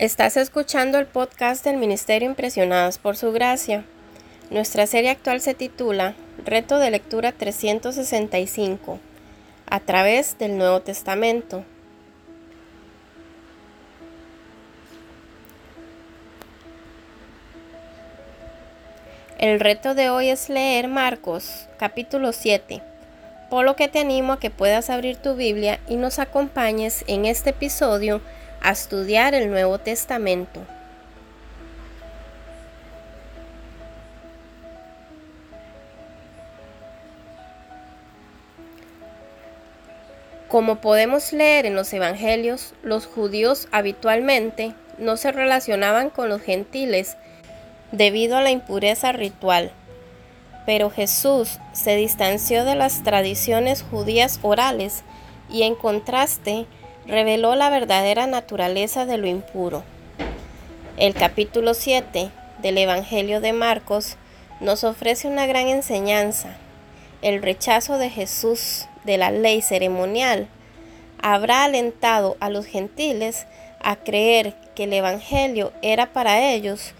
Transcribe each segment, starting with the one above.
Estás escuchando el podcast del Ministerio Impresionadas por Su Gracia. Nuestra serie actual se titula Reto de Lectura 365 a través del Nuevo Testamento. El reto de hoy es leer Marcos capítulo 7, por lo que te animo a que puedas abrir tu Biblia y nos acompañes en este episodio a estudiar el Nuevo Testamento. Como podemos leer en los Evangelios, los judíos habitualmente no se relacionaban con los gentiles debido a la impureza ritual. Pero Jesús se distanció de las tradiciones judías orales y en contraste reveló la verdadera naturaleza de lo impuro. El capítulo 7 del Evangelio de Marcos nos ofrece una gran enseñanza. El rechazo de Jesús de la ley ceremonial habrá alentado a los gentiles a creer que el Evangelio era para ellos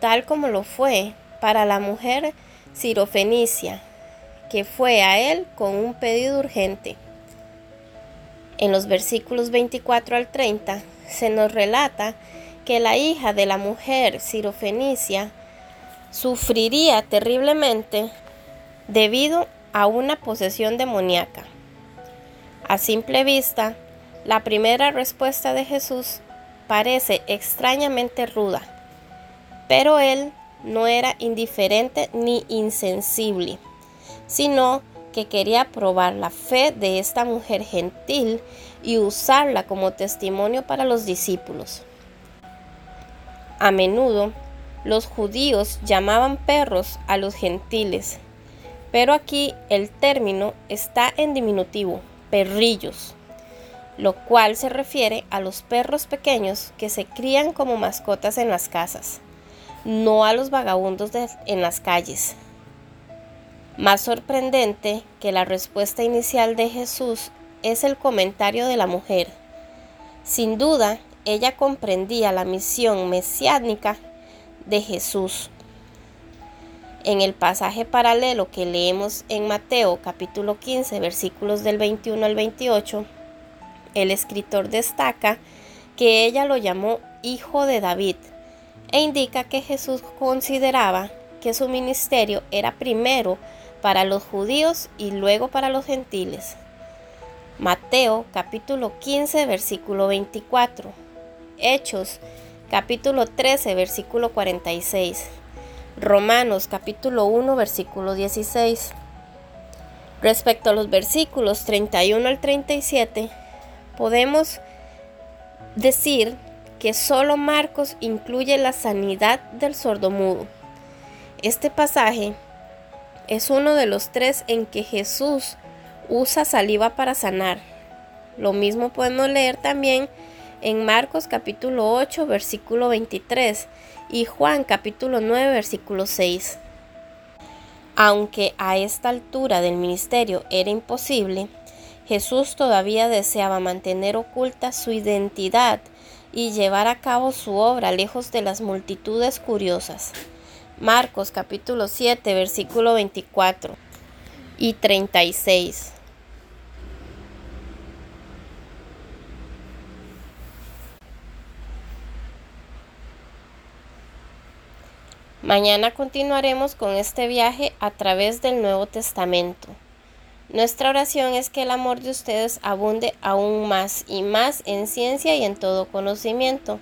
tal como lo fue para la mujer sirofenicia, que fue a él con un pedido urgente. En los versículos 24 al 30 se nos relata que la hija de la mujer sirofenicia sufriría terriblemente debido a una posesión demoníaca. A simple vista, la primera respuesta de Jesús parece extrañamente ruda, pero él no era indiferente ni insensible, sino que quería probar la fe de esta mujer gentil y usarla como testimonio para los discípulos. A menudo los judíos llamaban perros a los gentiles, pero aquí el término está en diminutivo, perrillos, lo cual se refiere a los perros pequeños que se crían como mascotas en las casas, no a los vagabundos en las calles. Más sorprendente que la respuesta inicial de Jesús es el comentario de la mujer. Sin duda, ella comprendía la misión mesiánica de Jesús. En el pasaje paralelo que leemos en Mateo capítulo 15 versículos del 21 al 28, el escritor destaca que ella lo llamó hijo de David e indica que Jesús consideraba que su ministerio era primero para los judíos y luego para los gentiles. Mateo capítulo 15 versículo 24. Hechos capítulo 13 versículo 46. Romanos capítulo 1 versículo 16. Respecto a los versículos 31 al 37, podemos decir que solo Marcos incluye la sanidad del sordomudo. Este pasaje es uno de los tres en que Jesús usa saliva para sanar. Lo mismo podemos leer también en Marcos capítulo 8 versículo 23 y Juan capítulo 9 versículo 6. Aunque a esta altura del ministerio era imposible, Jesús todavía deseaba mantener oculta su identidad y llevar a cabo su obra lejos de las multitudes curiosas. Marcos capítulo 7 versículo 24 y 36. Mañana continuaremos con este viaje a través del Nuevo Testamento. Nuestra oración es que el amor de ustedes abunde aún más y más en ciencia y en todo conocimiento,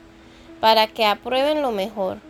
para que aprueben lo mejor